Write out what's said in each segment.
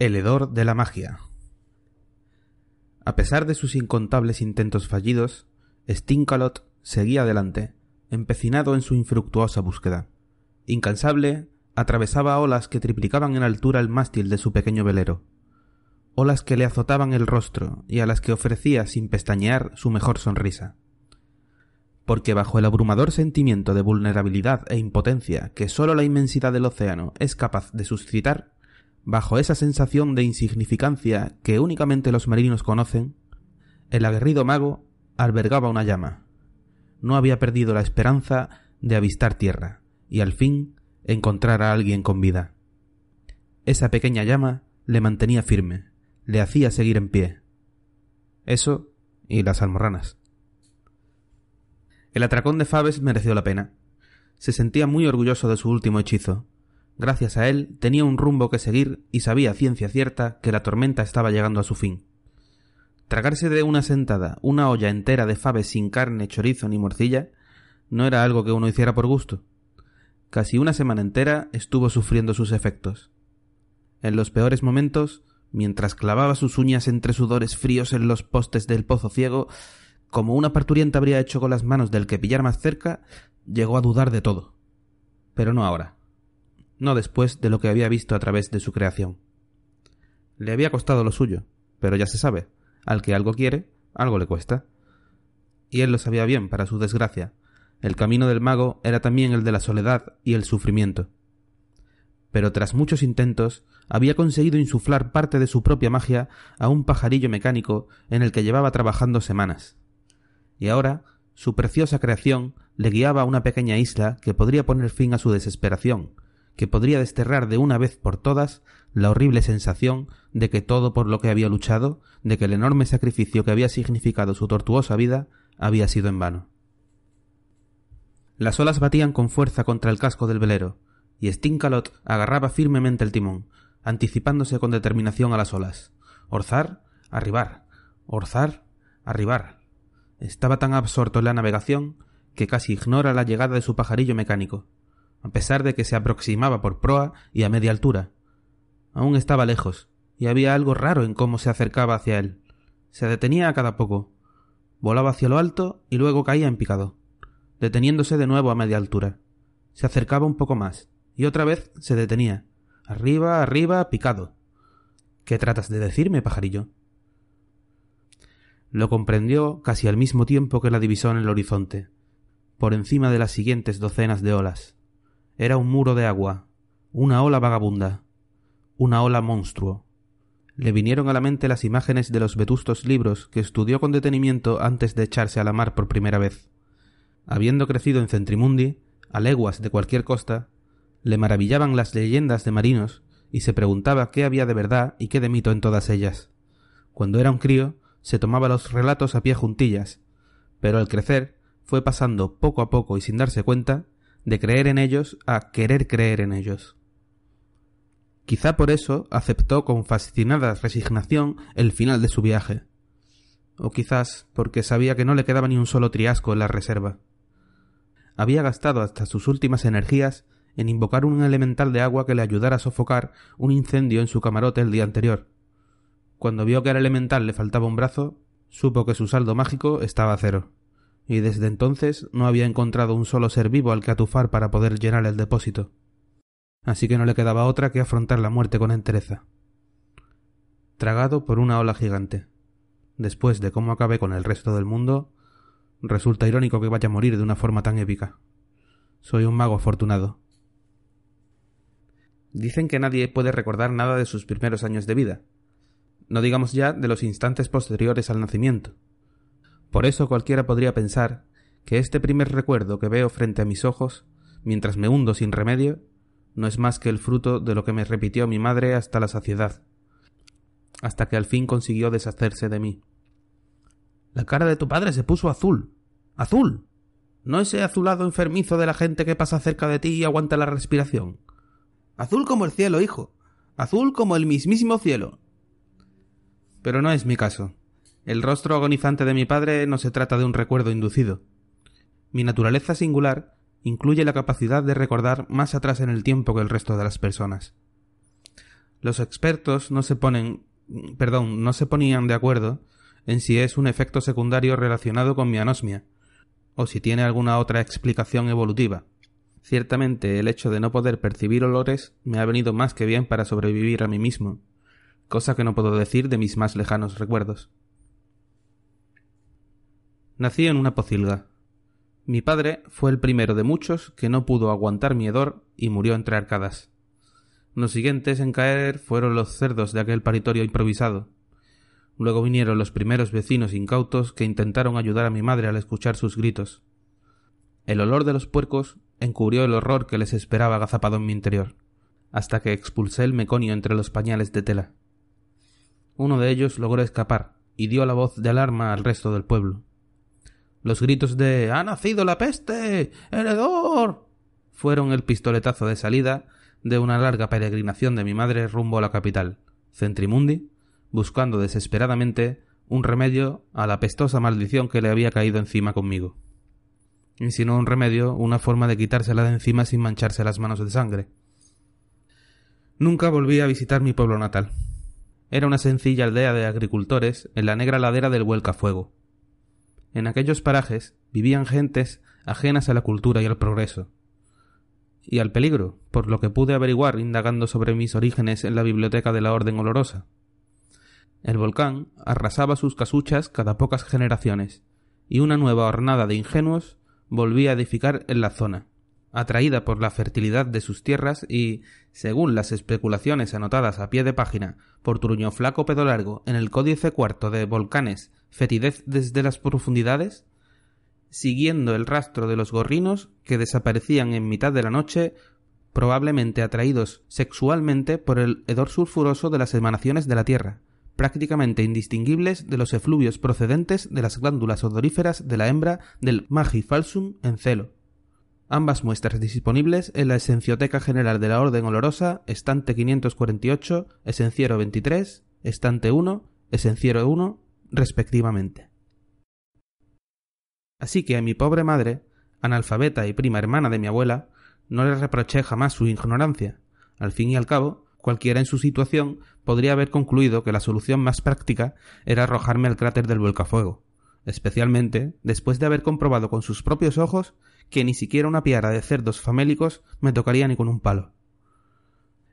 El hedor de la magia. A pesar de sus incontables intentos fallidos, Stinkalot seguía adelante, empecinado en su infructuosa búsqueda. Incansable, atravesaba olas que triplicaban en altura el mástil de su pequeño velero, olas que le azotaban el rostro y a las que ofrecía sin pestañear su mejor sonrisa. Porque bajo el abrumador sentimiento de vulnerabilidad e impotencia que sólo la inmensidad del océano es capaz de suscitar, Bajo esa sensación de insignificancia que únicamente los marinos conocen, el aguerrido mago albergaba una llama. No había perdido la esperanza de avistar tierra y al fin encontrar a alguien con vida. Esa pequeña llama le mantenía firme, le hacía seguir en pie. Eso y las almorranas. El atracón de Fabes mereció la pena. Se sentía muy orgulloso de su último hechizo, Gracias a él tenía un rumbo que seguir y sabía ciencia cierta que la tormenta estaba llegando a su fin. Tragarse de una sentada una olla entera de faves sin carne, chorizo ni morcilla no era algo que uno hiciera por gusto. Casi una semana entera estuvo sufriendo sus efectos. En los peores momentos, mientras clavaba sus uñas entre sudores fríos en los postes del pozo ciego, como una parturienta habría hecho con las manos del que pillar más cerca, llegó a dudar de todo. Pero no ahora no después de lo que había visto a través de su creación. Le había costado lo suyo, pero ya se sabe, al que algo quiere, algo le cuesta. Y él lo sabía bien, para su desgracia. El camino del mago era también el de la soledad y el sufrimiento. Pero tras muchos intentos, había conseguido insuflar parte de su propia magia a un pajarillo mecánico en el que llevaba trabajando semanas. Y ahora, su preciosa creación le guiaba a una pequeña isla que podría poner fin a su desesperación, que podría desterrar de una vez por todas la horrible sensación de que todo por lo que había luchado, de que el enorme sacrificio que había significado su tortuosa vida, había sido en vano. Las olas batían con fuerza contra el casco del velero, y Stinkalot agarraba firmemente el timón, anticipándose con determinación a las olas. Orzar, arribar, orzar, arribar. Estaba tan absorto en la navegación que casi ignora la llegada de su pajarillo mecánico, a pesar de que se aproximaba por proa y a media altura. Aún estaba lejos, y había algo raro en cómo se acercaba hacia él. Se detenía a cada poco. Volaba hacia lo alto y luego caía en picado, deteniéndose de nuevo a media altura. Se acercaba un poco más, y otra vez se detenía. Arriba, arriba, picado. ¿Qué tratas de decirme, pajarillo? Lo comprendió casi al mismo tiempo que la divisó en el horizonte, por encima de las siguientes docenas de olas. Era un muro de agua, una ola vagabunda, una ola monstruo. Le vinieron a la mente las imágenes de los vetustos libros que estudió con detenimiento antes de echarse a la mar por primera vez. Habiendo crecido en Centrimundi, a leguas de cualquier costa, le maravillaban las leyendas de marinos y se preguntaba qué había de verdad y qué de mito en todas ellas. Cuando era un crío, se tomaba los relatos a pie juntillas, pero al crecer fue pasando poco a poco y sin darse cuenta de creer en ellos a querer creer en ellos. Quizá por eso aceptó con fascinada resignación el final de su viaje. O quizás porque sabía que no le quedaba ni un solo triasco en la reserva. Había gastado hasta sus últimas energías en invocar un elemental de agua que le ayudara a sofocar un incendio en su camarote el día anterior. Cuando vio que al elemental le faltaba un brazo, supo que su saldo mágico estaba a cero y desde entonces no había encontrado un solo ser vivo al que atufar para poder llenar el depósito. Así que no le quedaba otra que afrontar la muerte con entereza. Tragado por una ola gigante. Después de cómo acabé con el resto del mundo, resulta irónico que vaya a morir de una forma tan épica. Soy un mago afortunado. Dicen que nadie puede recordar nada de sus primeros años de vida, no digamos ya de los instantes posteriores al nacimiento, por eso cualquiera podría pensar que este primer recuerdo que veo frente a mis ojos, mientras me hundo sin remedio, no es más que el fruto de lo que me repitió mi madre hasta la saciedad, hasta que al fin consiguió deshacerse de mí. La cara de tu padre se puso azul. azul. No ese azulado enfermizo de la gente que pasa cerca de ti y aguanta la respiración. Azul como el cielo, hijo. Azul como el mismísimo cielo. Pero no es mi caso. El rostro agonizante de mi padre no se trata de un recuerdo inducido. Mi naturaleza singular incluye la capacidad de recordar más atrás en el tiempo que el resto de las personas. Los expertos no se ponen, perdón, no se ponían de acuerdo en si es un efecto secundario relacionado con mi anosmia, o si tiene alguna otra explicación evolutiva. Ciertamente el hecho de no poder percibir olores me ha venido más que bien para sobrevivir a mí mismo, cosa que no puedo decir de mis más lejanos recuerdos. Nací en una pocilga. Mi padre fue el primero de muchos que no pudo aguantar mi hedor y murió entre arcadas. Los siguientes en caer fueron los cerdos de aquel paritorio improvisado. Luego vinieron los primeros vecinos incautos que intentaron ayudar a mi madre al escuchar sus gritos. El olor de los puercos encubrió el horror que les esperaba agazapado en mi interior, hasta que expulsé el meconio entre los pañales de tela. Uno de ellos logró escapar y dio la voz de alarma al resto del pueblo. Los gritos de ¡Ha nacido la peste! ¡Heredor! fueron el pistoletazo de salida de una larga peregrinación de mi madre rumbo a la capital, Centrimundi, buscando desesperadamente un remedio a la pestosa maldición que le había caído encima conmigo. Y si no un remedio, una forma de quitársela de encima sin mancharse las manos de sangre. Nunca volví a visitar mi pueblo natal. Era una sencilla aldea de agricultores en la negra ladera del Vuelcafuego, en aquellos parajes vivían gentes ajenas a la cultura y al progreso, y al peligro, por lo que pude averiguar indagando sobre mis orígenes en la biblioteca de la Orden Olorosa. El volcán arrasaba sus casuchas cada pocas generaciones, y una nueva hornada de ingenuos volvía a edificar en la zona, atraída por la fertilidad de sus tierras y, según las especulaciones anotadas a pie de página por Truño Flaco Pedo Largo en el Códice Cuarto de Volcanes fetidez desde las profundidades, siguiendo el rastro de los gorrinos que desaparecían en mitad de la noche, probablemente atraídos sexualmente por el hedor sulfuroso de las emanaciones de la Tierra, prácticamente indistinguibles de los efluvios procedentes de las glándulas odoríferas de la hembra del Magi falsum en celo. Ambas muestras disponibles en la Esencioteca General de la Orden Olorosa, estante 548, esenciero 23, estante 1, esenciero 1, respectivamente. Así que a mi pobre madre, analfabeta y prima hermana de mi abuela, no le reproché jamás su ignorancia. Al fin y al cabo, cualquiera en su situación podría haber concluido que la solución más práctica era arrojarme al cráter del vuelcafuego, especialmente después de haber comprobado con sus propios ojos que ni siquiera una piara de cerdos famélicos me tocaría ni con un palo.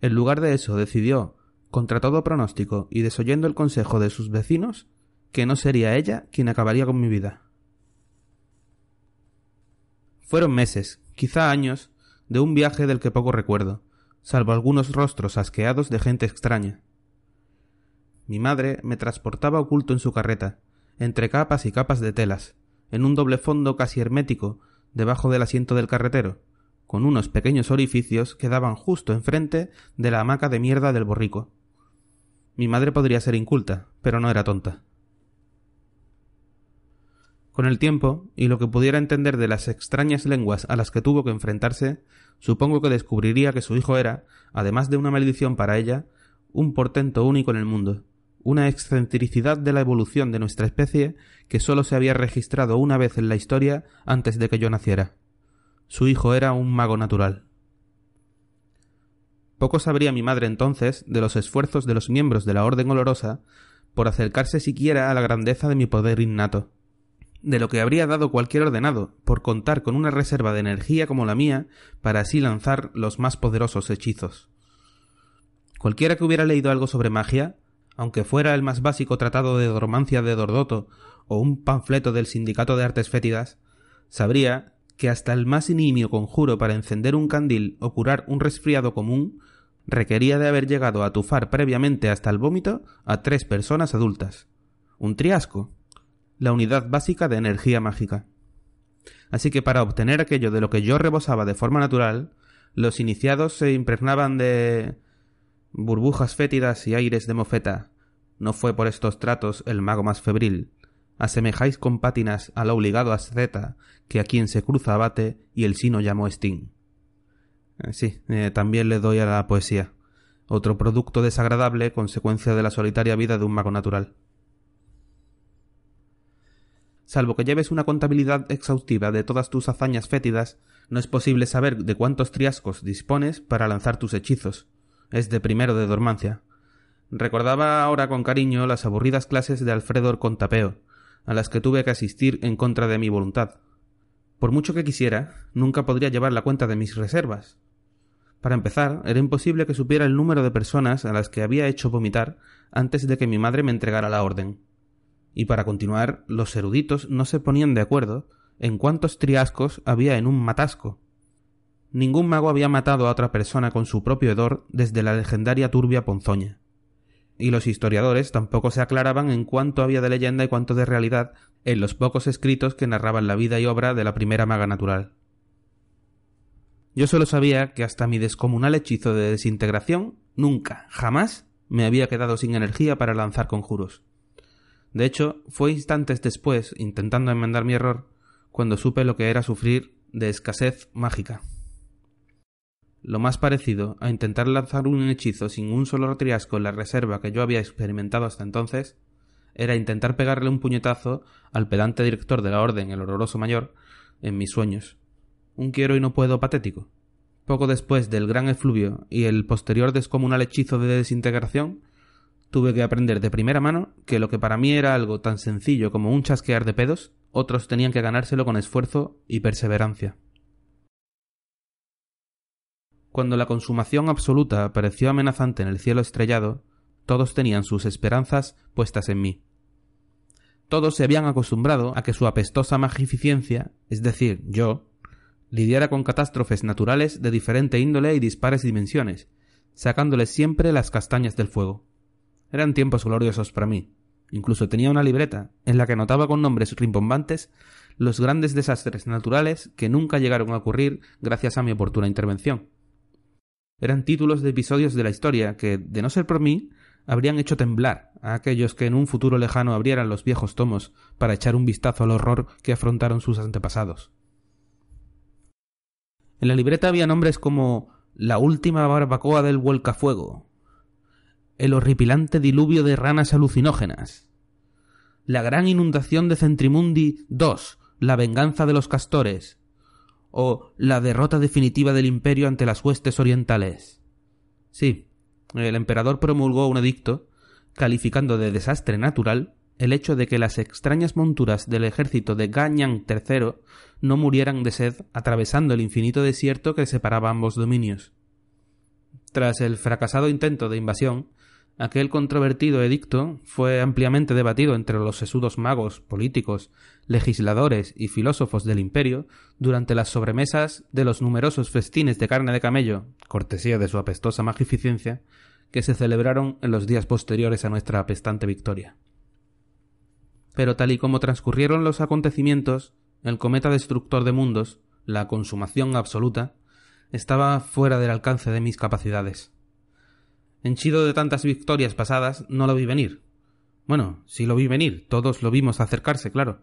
En lugar de eso decidió, contra todo pronóstico y desoyendo el consejo de sus vecinos, que no sería ella quien acabaría con mi vida. Fueron meses, quizá años, de un viaje del que poco recuerdo, salvo algunos rostros asqueados de gente extraña. Mi madre me transportaba oculto en su carreta, entre capas y capas de telas, en un doble fondo casi hermético, debajo del asiento del carretero, con unos pequeños orificios que daban justo enfrente de la hamaca de mierda del borrico. Mi madre podría ser inculta, pero no era tonta. Con el tiempo, y lo que pudiera entender de las extrañas lenguas a las que tuvo que enfrentarse, supongo que descubriría que su hijo era, además de una maldición para ella, un portento único en el mundo, una excentricidad de la evolución de nuestra especie que sólo se había registrado una vez en la historia antes de que yo naciera. Su hijo era un mago natural. Poco sabría mi madre entonces de los esfuerzos de los miembros de la Orden Olorosa por acercarse siquiera a la grandeza de mi poder innato de lo que habría dado cualquier ordenado por contar con una reserva de energía como la mía para así lanzar los más poderosos hechizos. Cualquiera que hubiera leído algo sobre magia, aunque fuera el más básico tratado de dormancia de Dordoto o un panfleto del Sindicato de Artes Fétidas, sabría que hasta el más inimio conjuro para encender un candil o curar un resfriado común requería de haber llegado a tufar previamente hasta el vómito a tres personas adultas. Un triasco, la unidad básica de energía mágica. Así que para obtener aquello de lo que yo rebosaba de forma natural, los iniciados se impregnaban de burbujas fétidas y aires de mofeta. No fue por estos tratos el mago más febril. Asemejáis con pátinas al obligado asceta que a quien se cruza abate y el sino llamó Sting. Eh, sí, eh, también le doy a la poesía. Otro producto desagradable consecuencia de la solitaria vida de un mago natural. Salvo que lleves una contabilidad exhaustiva de todas tus hazañas fétidas, no es posible saber de cuántos triascos dispones para lanzar tus hechizos. Es de primero de dormancia. Recordaba ahora con cariño las aburridas clases de Alfredo Contapeo, a las que tuve que asistir en contra de mi voluntad. Por mucho que quisiera, nunca podría llevar la cuenta de mis reservas. Para empezar, era imposible que supiera el número de personas a las que había hecho vomitar antes de que mi madre me entregara la orden. Y para continuar, los eruditos no se ponían de acuerdo en cuántos triascos había en un matasco. Ningún mago había matado a otra persona con su propio hedor desde la legendaria turbia ponzoña. Y los historiadores tampoco se aclaraban en cuánto había de leyenda y cuánto de realidad en los pocos escritos que narraban la vida y obra de la primera maga natural. Yo solo sabía que hasta mi descomunal hechizo de desintegración nunca, jamás, me había quedado sin energía para lanzar conjuros. De hecho, fue instantes después, intentando enmendar mi error, cuando supe lo que era sufrir de escasez mágica. Lo más parecido a intentar lanzar un hechizo sin un solo triasco en la reserva que yo había experimentado hasta entonces era intentar pegarle un puñetazo al pedante director de la Orden, el Horroroso Mayor, en mis sueños. Un quiero y no puedo patético. Poco después del gran efluvio y el posterior descomunal hechizo de desintegración, tuve que aprender de primera mano que lo que para mí era algo tan sencillo como un chasquear de pedos, otros tenían que ganárselo con esfuerzo y perseverancia. Cuando la consumación absoluta pareció amenazante en el cielo estrellado, todos tenían sus esperanzas puestas en mí. Todos se habían acostumbrado a que su apestosa magnificencia, es decir, yo, lidiara con catástrofes naturales de diferente índole y dispares dimensiones, sacándoles siempre las castañas del fuego. Eran tiempos gloriosos para mí. Incluso tenía una libreta en la que anotaba con nombres rimbombantes los grandes desastres naturales que nunca llegaron a ocurrir gracias a mi oportuna intervención. Eran títulos de episodios de la historia que, de no ser por mí, habrían hecho temblar a aquellos que en un futuro lejano abrieran los viejos tomos para echar un vistazo al horror que afrontaron sus antepasados. En la libreta había nombres como la última barbacoa del vuelcafuego, el horripilante diluvio de ranas alucinógenas, la gran inundación de Centrimundi II, la venganza de los castores, o la derrota definitiva del imperio ante las huestes orientales. Sí, el emperador promulgó un edicto calificando de desastre natural el hecho de que las extrañas monturas del ejército de Ganyang III no murieran de sed atravesando el infinito desierto que separaba ambos dominios. Tras el fracasado intento de invasión, aquel controvertido edicto fue ampliamente debatido entre los sesudos magos, políticos, legisladores y filósofos del imperio durante las sobremesas de los numerosos festines de carne de camello, cortesía de su apestosa magnificencia, que se celebraron en los días posteriores a nuestra apestante victoria. Pero tal y como transcurrieron los acontecimientos, el cometa destructor de mundos, la consumación absoluta, estaba fuera del alcance de mis capacidades. Henchido de tantas victorias pasadas, no lo vi venir. Bueno, sí lo vi venir, todos lo vimos acercarse, claro,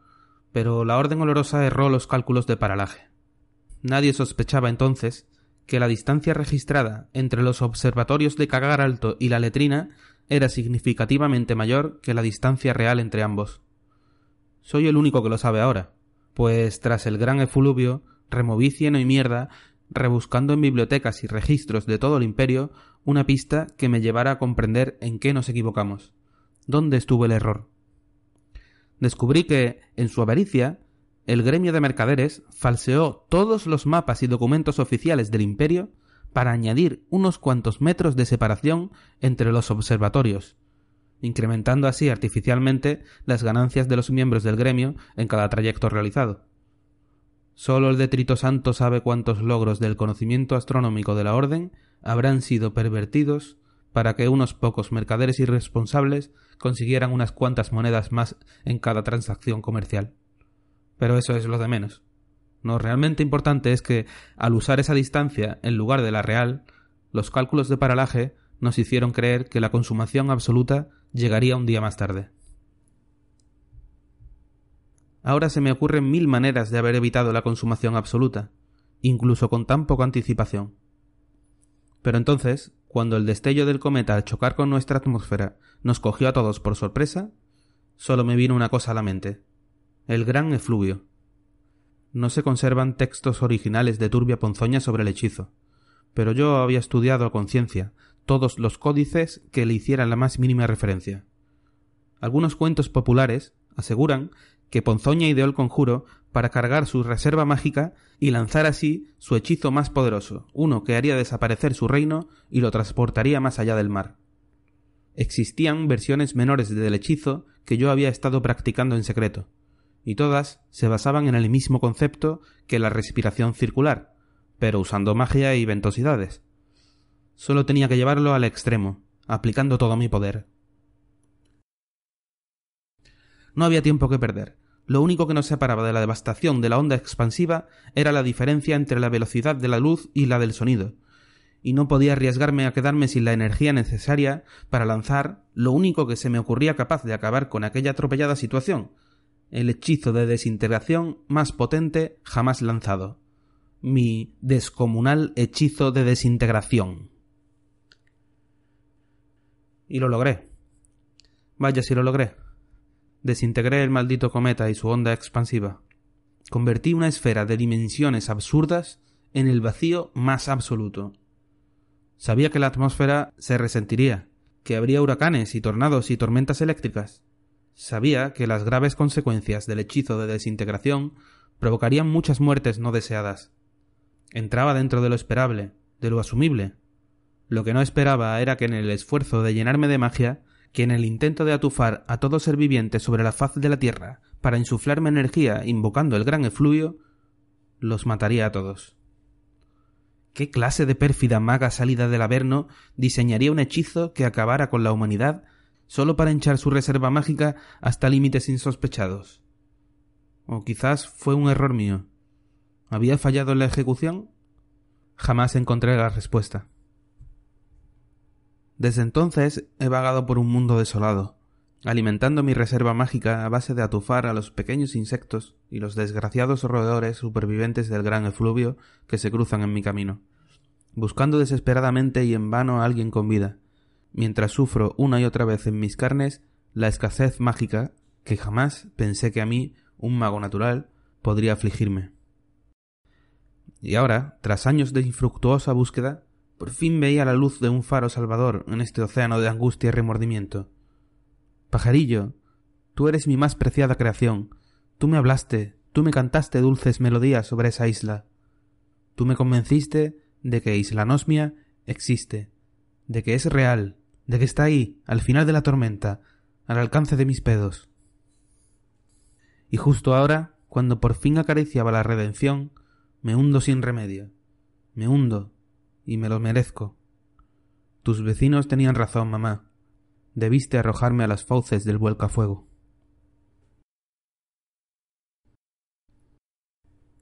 pero la Orden Olorosa erró los cálculos de paralaje. Nadie sospechaba entonces que la distancia registrada entre los observatorios de Cagar Alto y la letrina era significativamente mayor que la distancia real entre ambos. Soy el único que lo sabe ahora, pues tras el gran efluvio removí cieno y mierda rebuscando en bibliotecas y registros de todo el imperio una pista que me llevara a comprender en qué nos equivocamos. ¿Dónde estuvo el error? Descubrí que, en su avaricia, el gremio de mercaderes falseó todos los mapas y documentos oficiales del imperio para añadir unos cuantos metros de separación entre los observatorios, incrementando así artificialmente las ganancias de los miembros del gremio en cada trayecto realizado. Solo el detrito santo sabe cuántos logros del conocimiento astronómico de la orden habrán sido pervertidos para que unos pocos mercaderes irresponsables consiguieran unas cuantas monedas más en cada transacción comercial. Pero eso es lo de menos. Lo realmente importante es que, al usar esa distancia en lugar de la real, los cálculos de paralaje nos hicieron creer que la consumación absoluta llegaría un día más tarde. Ahora se me ocurren mil maneras de haber evitado la consumación absoluta, incluso con tan poca anticipación. Pero entonces, cuando el destello del cometa al chocar con nuestra atmósfera nos cogió a todos por sorpresa, solo me vino una cosa a la mente el gran efluvio. No se conservan textos originales de Turbia Ponzoña sobre el hechizo, pero yo había estudiado a conciencia todos los códices que le hicieran la más mínima referencia. Algunos cuentos populares aseguran que Ponzoña ideó el conjuro para cargar su reserva mágica y lanzar así su hechizo más poderoso, uno que haría desaparecer su reino y lo transportaría más allá del mar. Existían versiones menores del hechizo que yo había estado practicando en secreto, y todas se basaban en el mismo concepto que la respiración circular, pero usando magia y ventosidades. Solo tenía que llevarlo al extremo, aplicando todo mi poder. No había tiempo que perder. Lo único que nos separaba de la devastación de la onda expansiva era la diferencia entre la velocidad de la luz y la del sonido, y no podía arriesgarme a quedarme sin la energía necesaria para lanzar lo único que se me ocurría capaz de acabar con aquella atropellada situación, el hechizo de desintegración más potente jamás lanzado, mi descomunal hechizo de desintegración. Y lo logré. Vaya si lo logré. Desintegré el maldito cometa y su onda expansiva. Convertí una esfera de dimensiones absurdas en el vacío más absoluto. Sabía que la atmósfera se resentiría, que habría huracanes y tornados y tormentas eléctricas. Sabía que las graves consecuencias del hechizo de desintegración provocarían muchas muertes no deseadas. Entraba dentro de lo esperable, de lo asumible. Lo que no esperaba era que en el esfuerzo de llenarme de magia que en el intento de atufar a todo ser viviente sobre la faz de la tierra para insuflarme energía invocando el gran efluvio, los mataría a todos. ¿Qué clase de pérfida maga salida del Averno diseñaría un hechizo que acabara con la humanidad solo para hinchar su reserva mágica hasta límites insospechados? O quizás fue un error mío. ¿Había fallado en la ejecución? Jamás encontré la respuesta. Desde entonces he vagado por un mundo desolado, alimentando mi reserva mágica a base de atufar a los pequeños insectos y los desgraciados roedores supervivientes del gran efluvio que se cruzan en mi camino, buscando desesperadamente y en vano a alguien con vida, mientras sufro una y otra vez en mis carnes la escasez mágica que jamás pensé que a mí, un mago natural, podría afligirme. Y ahora, tras años de infructuosa búsqueda, por fin veía la luz de un faro salvador en este océano de angustia y remordimiento. Pajarillo, tú eres mi más preciada creación. Tú me hablaste, tú me cantaste dulces melodías sobre esa isla. Tú me convenciste de que Isla Nosmia existe, de que es real, de que está ahí, al final de la tormenta, al alcance de mis pedos. Y justo ahora, cuando por fin acariciaba la redención, me hundo sin remedio. Me hundo, y me lo merezco. Tus vecinos tenían razón, mamá. Debiste arrojarme a las fauces del vuelcafuego.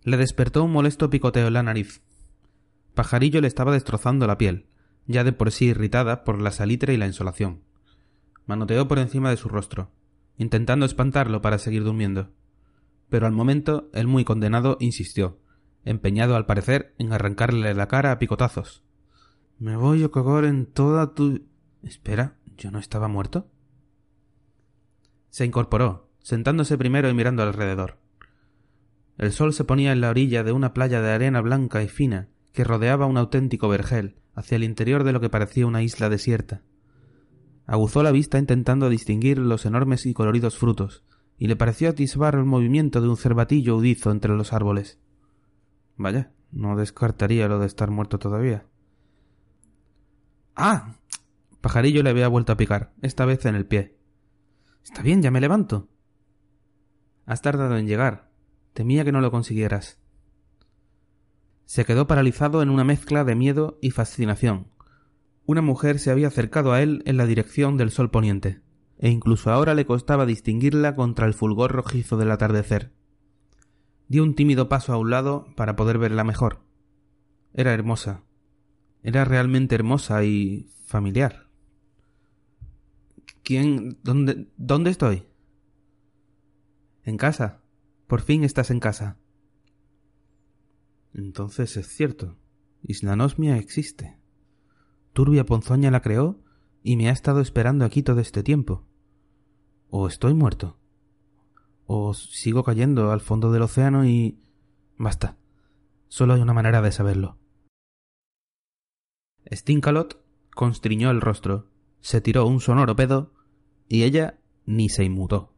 Le despertó un molesto picoteo en la nariz. Pajarillo le estaba destrozando la piel, ya de por sí irritada por la salitre y la insolación. Manoteó por encima de su rostro, intentando espantarlo para seguir durmiendo. Pero al momento el muy condenado insistió, empeñado al parecer en arrancarle la cara a picotazos. Me voy a cagar en toda tu. Espera, ¿yo no estaba muerto? Se incorporó, sentándose primero y mirando alrededor. El sol se ponía en la orilla de una playa de arena blanca y fina que rodeaba un auténtico vergel hacia el interior de lo que parecía una isla desierta. Aguzó la vista intentando distinguir los enormes y coloridos frutos, y le pareció atisbar el movimiento de un cervatillo udizo entre los árboles. Vaya, no descartaría lo de estar muerto todavía. ¡Ah! Pajarillo le había vuelto a picar, esta vez en el pie. Está bien, ya me levanto. Has tardado en llegar. Temía que no lo consiguieras. Se quedó paralizado en una mezcla de miedo y fascinación. Una mujer se había acercado a él en la dirección del sol poniente, e incluso ahora le costaba distinguirla contra el fulgor rojizo del atardecer. Dio un tímido paso a un lado para poder verla mejor. Era hermosa. Era realmente hermosa y familiar. ¿Quién? ¿Dónde? ¿Dónde estoy? En casa. Por fin estás en casa. Entonces es cierto. Islanosmia existe. Turbia Ponzoña la creó y me ha estado esperando aquí todo este tiempo. ¿O estoy muerto? O sigo cayendo al fondo del océano y... Basta. Solo hay una manera de saberlo. Stinkalot, constriñó el rostro, se tiró un sonoro pedo y ella ni se inmutó.